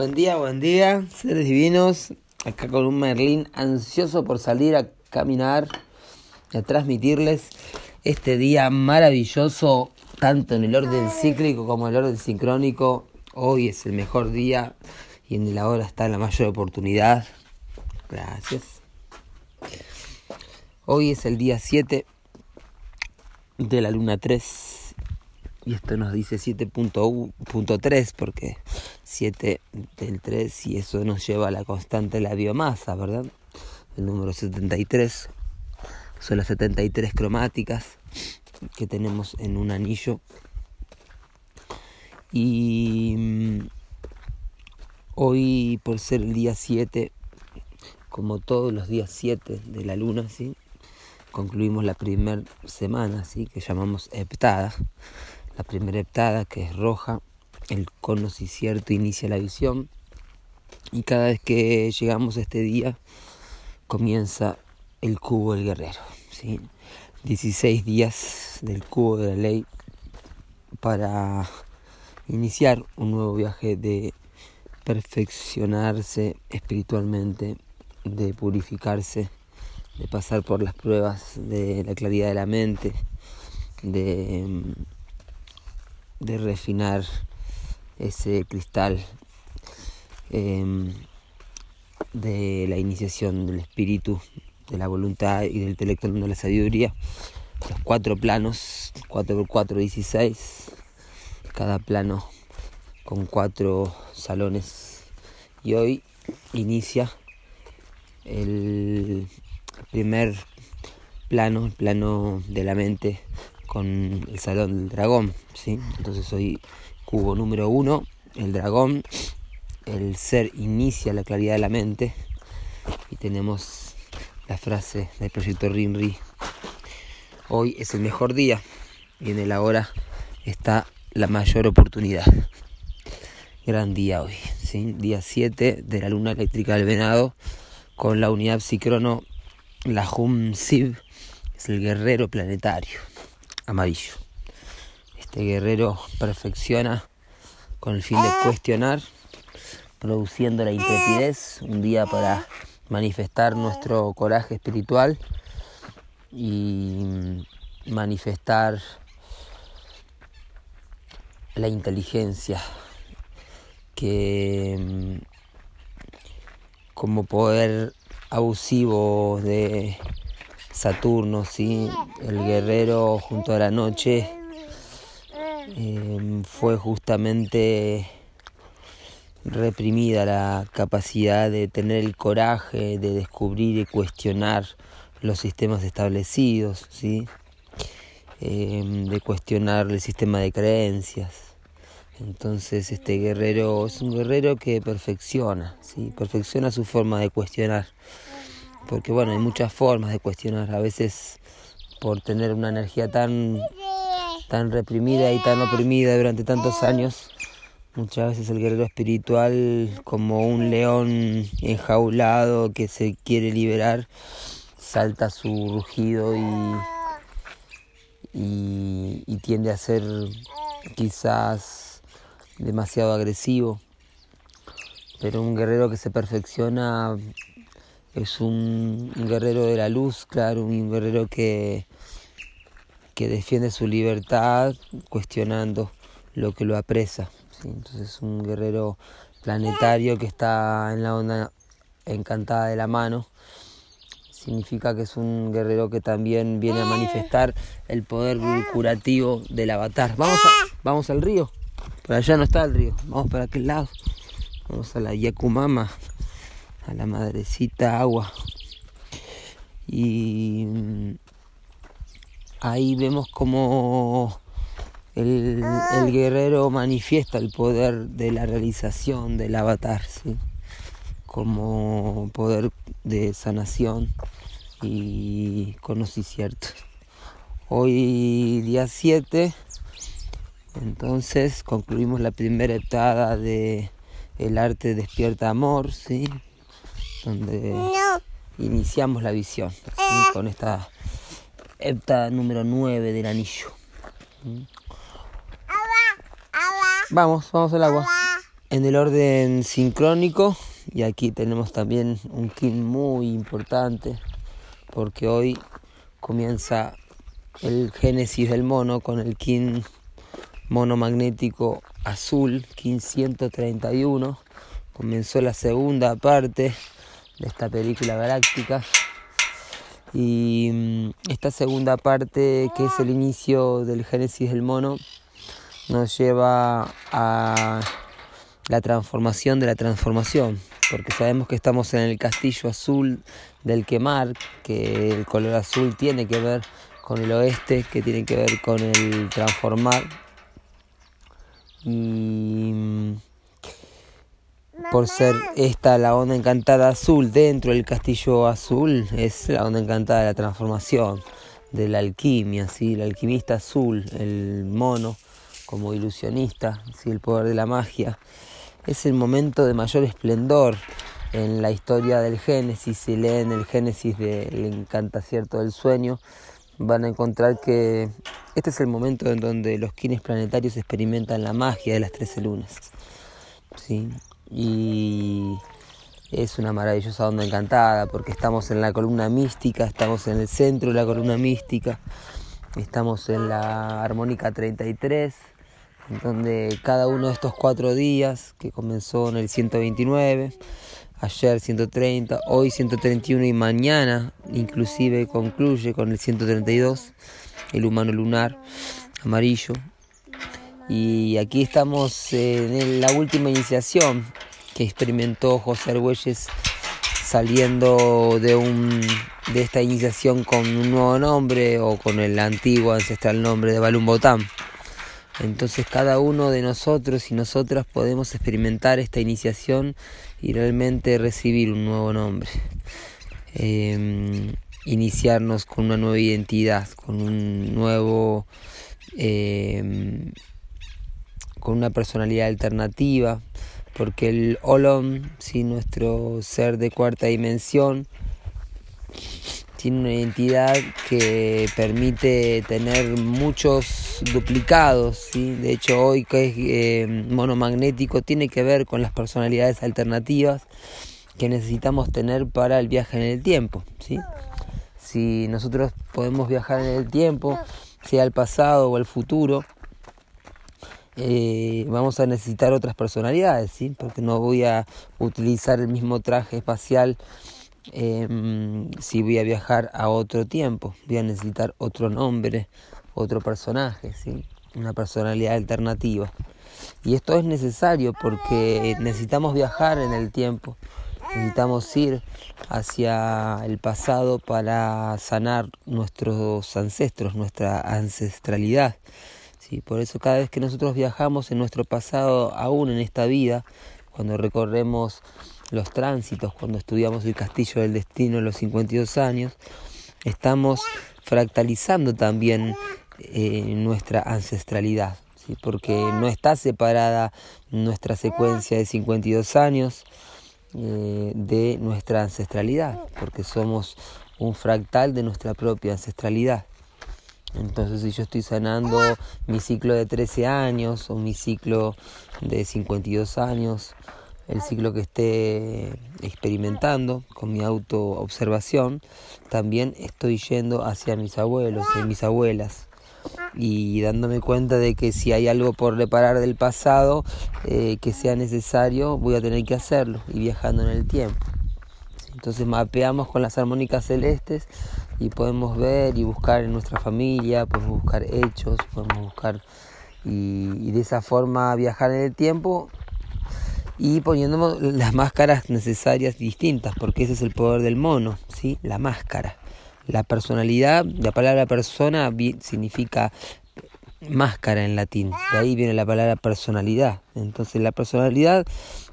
Buen día, buen día, seres divinos. Acá con un Merlín ansioso por salir a caminar y a transmitirles este día maravilloso, tanto en el orden cíclico como en el orden sincrónico. Hoy es el mejor día y en la hora está la mayor oportunidad. Gracias. Hoy es el día 7 de la luna 3 y esto nos dice 7.3 porque 7 del 3 y eso nos lleva a la constante de la biomasa, ¿verdad? El número 73 son las 73 cromáticas que tenemos en un anillo y mm, hoy por ser el día 7 como todos los días 7 de la luna, ¿sí? concluimos la primera semana, ¿sí? que llamamos heptada la primera heptada que es roja, el cono inicia la visión y cada vez que llegamos a este día comienza el cubo del guerrero. ¿sí? 16 días del cubo de la ley para iniciar un nuevo viaje de perfeccionarse espiritualmente, de purificarse, de pasar por las pruebas de la claridad de la mente, de de refinar ese cristal em, de la iniciación del espíritu, de la voluntad y del intelecto de la sabiduría. Los cuatro planos, 4x4, 16, cada plano con cuatro salones. Y hoy inicia el primer plano, el plano de la mente con el salón del dragón, ¿sí? Entonces hoy cubo número uno, el dragón, el ser inicia la claridad de la mente y tenemos la frase del proyecto Rinri, hoy es el mejor día y en el ahora está la mayor oportunidad. Gran día hoy, día 7 de la luna eléctrica del venado con la unidad psicrono, la Hum Sib, es el guerrero planetario amarillo. Este guerrero perfecciona con el fin de cuestionar, produciendo la intrepidez, un día para manifestar nuestro coraje espiritual y manifestar la inteligencia que mm, como poder abusivo de Saturno, ¿sí? el guerrero junto a la noche, em, fue justamente reprimida la capacidad de tener el coraje de descubrir y cuestionar los sistemas establecidos, ¿sí? Em, de cuestionar el sistema de creencias. Entonces este guerrero es un guerrero que perfecciona, ¿sí? perfecciona su forma de cuestionar porque bueno, hay muchas formas de cuestionar, a veces por tener una energía tan, tan reprimida y tan oprimida durante tantos años, muchas veces el guerrero espiritual como un león enjaulado que se quiere liberar, salta su rugido y, y, tiende a ser quizás demasiado agresivo. Pero un guerrero que se perfecciona es un, guerrero de la luz, claro, un guerrero que, que defiende su libertad cuestionando lo que lo apresa. Entonces es un guerrero planetario que está en la onda encantada de la mano. Significa que es un guerrero que también viene a manifestar el poder curativo del avatar. Vamos, vamos al río. Por allá no está el río. Vamos para aquel lado. Vamos a la Yakumama a la madrecita agua. Y mm, ahí vemos como el, guerrero manifiesta el poder de la realización del avatar, como poder de sanación y conocimiento. Hoy día 7, entonces concluimos la primera etapa de el arte despierta amor, ¿sí? donde iniciamos la visión con esta hepta número 9 del anillo. Vamos, vamos al agua. En el orden sincrónico, y aquí tenemos también un kin muy importante, porque hoy comienza el génesis del mono con el kin monomagnético azul, kin 131. Comenzó la segunda parte de esta película galáctica. Y mm, esta segunda parte, que es el inicio del génesis del mono, nos lleva a la transformación de la transformación, porque sabemos que estamos en el castillo azul del quemar, que el color azul tiene que ver con el oeste, que tiene que ver con el transformar. Y mm, por ser esta la onda encantada azul dentro del castillo azul, es la onda encantada de la transformación, de la alquimia, ¿sí? el alquimista azul, el mono como ilusionista, ¿sí? el poder de la magia. Es el momento de mayor esplendor en la historia del Génesis. Si leen el Génesis del Encantacierto del Sueño, van a encontrar que este es el momento en donde los kines planetarios experimentan la magia de las trece lunas. ¿sí? Y es una maravillosa onda encantada porque estamos en la columna mística, estamos en el centro de la columna mística, estamos en la armónica 33 donde cada uno de estos cuatro días, que comenzó en el 129, ayer 130, hoy 131 y mañana inclusive concluye con el 132, el humano lunar amarillo. Y aquí estamos en la última iniciación que experimentó José Argüelles saliendo de, un, de esta iniciación con un nuevo nombre o con el antiguo ancestral nombre de Balum Botán. Entonces cada uno de nosotros y nosotras podemos experimentar esta iniciación y realmente recibir un nuevo nombre. Em, iniciarnos con una nueva identidad, con un nuevo... Em, con una personalidad alternativa, porque el Olom, si nuestro ser de cuarta dimensión, tiene una identidad que permite tener muchos duplicados, ¿sí? de hecho hoy que es eh, monomagnético tiene que ver con las personalidades alternativas que necesitamos tener para el viaje en el tiempo. ¿sí? Si nosotros podemos viajar en el tiempo, sea el pasado o el futuro, eh, vamos a necesitar otras personalidades, ¿sí? porque no voy a utilizar el mismo traje espacial Em, si voy a viajar a otro tiempo, voy a necesitar otro nombre, otro personaje, ¿sí? una personalidad alternativa. Y esto es necesario porque necesitamos viajar en el tiempo, necesitamos ir hacia el pasado para sanar nuestros ancestros, nuestra ancestralidad. ¿Sí? Por eso cada vez que nosotros viajamos en nuestro pasado, aún en esta vida, cuando recorremos los tránsitos, cuando estudiamos el castillo del destino en los 52 años, estamos fractalizando también eh, nuestra ancestralidad, porque no está separada nuestra secuencia de 52 años eh, de nuestra ancestralidad, porque somos un fractal de nuestra propia ancestralidad. Entonces, si yo estoy sanando mi ciclo de 13 años o mi ciclo de 52 años, el ciclo que esté experimentando con mi autoobservación, también estoy yendo hacia mis abuelos y mis abuelas y dándome cuenta de que si hay algo por reparar del pasado eh, que sea necesario, voy a tener que hacerlo y viajando en el tiempo. Entonces mapeamos con las armónicas celestes y podemos ver y buscar en nuestra familia, podemos buscar hechos, podemos buscar y, de esa forma viajar en el tiempo y poniéndonos las máscaras necesarias distintas, porque ese es el poder del mono, ¿sí? La máscara. La personalidad, la palabra persona significa máscara en latín, de ahí viene la palabra personalidad. Entonces la personalidad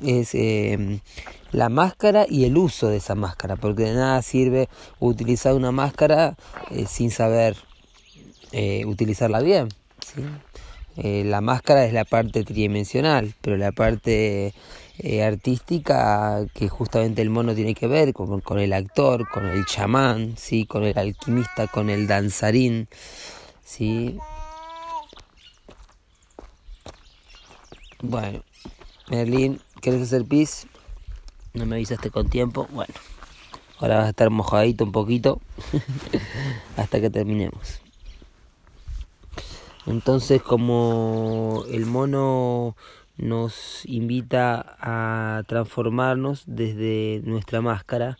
es em, la máscara y el uso de esa máscara, porque de nada sirve utilizar una máscara eh, sin saber eh, utilizarla bien. ¿sí? Eh, la máscara es la parte tridimensional, pero la parte eh, artística que justamente el mono tiene que ver con, con, el actor, con el chamán, ¿sí? con el alquimista, con el danzarín. ¿sí? Bueno, Merlín, ¿quieres hacer pis? No me avisaste con tiempo. Bueno, ahora vas a estar mojadito un poquito hasta que terminemos. Entonces, como el mono nos invita a transformarnos desde nuestra máscara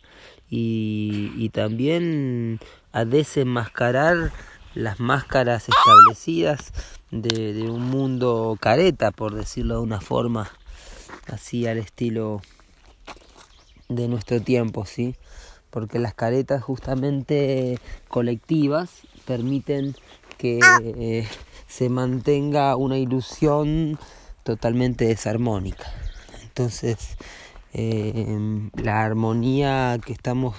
y, también a desenmascarar las máscaras establecidas de, un mundo careta, por decirlo de una forma así al estilo de nuestro tiempo, ¿sí? Porque las caretas justamente colectivas permiten que eh, se mantenga una ilusión totalmente desarmónica. Entonces, eh, la armonía que estamos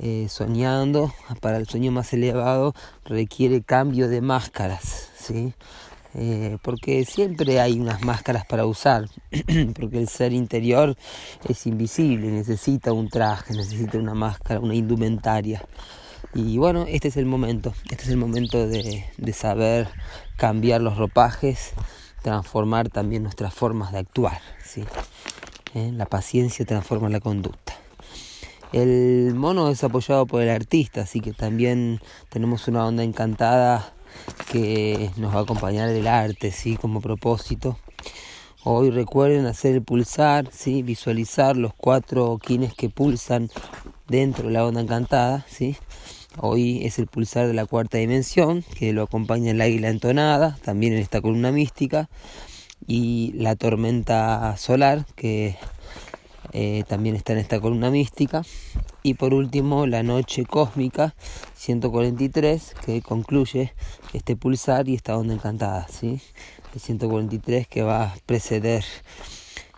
eh, soñando para el sueño más elevado requiere cambio de máscaras, ¿sí? Eh, porque siempre hay unas máscaras para usar, porque el ser interior es invisible, necesita un traje, necesita una máscara, una indumentaria. Y bueno, este es el momento, este es el momento de, de saber cambiar los ropajes, transformar también nuestras formas de actuar. ¿sí? ¿eh? La paciencia transforma la conducta. El mono es apoyado por el artista, así que también tenemos una onda encantada que nos va a acompañar del arte, ¿sí? como propósito. Hoy recuerden hacer el pulsar, ¿sí? visualizar los cuatro quines que pulsan dentro de la onda encantada. ¿sí? Hoy es el pulsar de la cuarta dimensión, que lo acompaña el águila entonada, también en esta columna mística y la tormenta solar que eh, también está en esta columna mística y por último la noche cósmica 143 que concluye este pulsar y esta onda encantada ¿sí? el 143 que va a preceder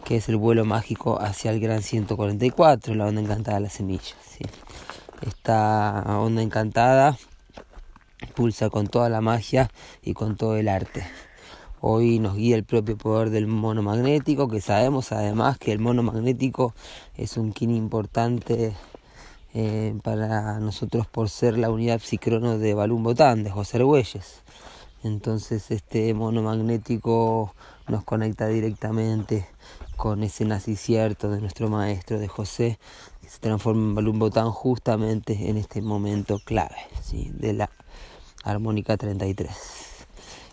que es el vuelo mágico hacia el gran 144 la onda encantada de la semilla ¿sí? esta onda encantada pulsa con toda la magia y con todo el arte Hoy nos guía el propio poder del mono magnético, que sabemos además que el mono magnético es un kin importante eh, para nosotros por ser la unidad psicrono de Balún Botán, de José Argüelles. Entonces este mono magnético nos conecta directamente con ese nacicierto de nuestro maestro de José, que se transforma en Balún Botán justamente en este momento clave ¿sí? de la armónica 33.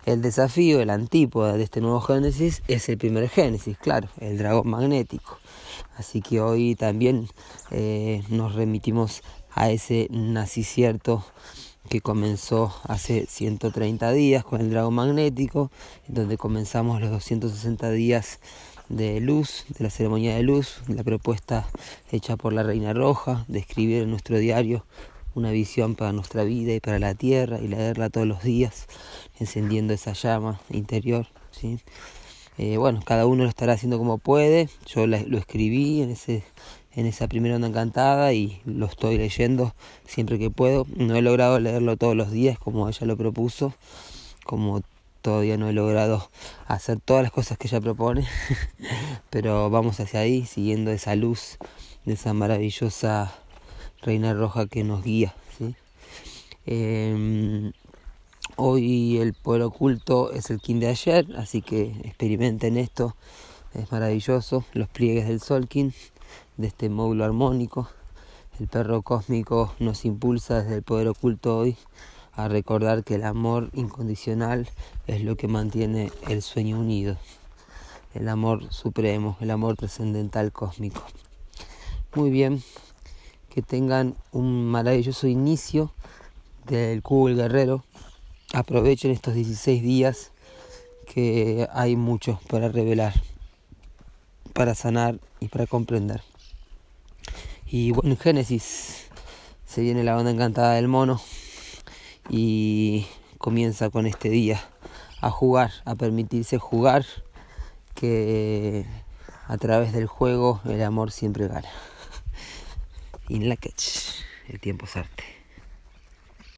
El desafío, el antípoda de este nuevo Génesis es el primer Génesis, claro, el dragón magnético. Así que hoy también eh, nos remitimos a ese nacicierto que comenzó hace 130 días con el dragón magnético, donde comenzamos los 260 días de luz, de la ceremonia de luz, la propuesta hecha por la Reina Roja de escribir en nuestro diario una visión para nuestra vida y para la tierra y leerla todos los días, encendiendo esa llama interior. ¿sí? Eh, bueno, cada uno lo estará haciendo como puede. Yo lo escribí en, ese, en esa primera onda encantada y lo estoy leyendo siempre que puedo. No he logrado leerlo todos los días como ella lo propuso, como todavía no he logrado hacer todas las cosas que ella propone, pero vamos hacia ahí, siguiendo esa luz de esa maravillosa Reina Roja que nos guía. Em, hoy el poder oculto es el king de ayer, así que experimenten esto, es maravilloso. Los pliegues del Solkin, de este módulo armónico. El perro cósmico nos impulsa desde el poder oculto hoy a recordar que el amor incondicional es lo que mantiene el sueño unido, el amor supremo, el amor trascendental cósmico. Muy bien, que tengan un maravilloso inicio del cubo el guerrero. Aprovechen estos 16 días que hay mucho para revelar, para sanar y para comprender. Y bueno, en Génesis se viene la onda encantada del mono y comienza con este día a jugar, a permitirse jugar, que a través del juego el amor siempre gana. In la catch, el tiempo es arte.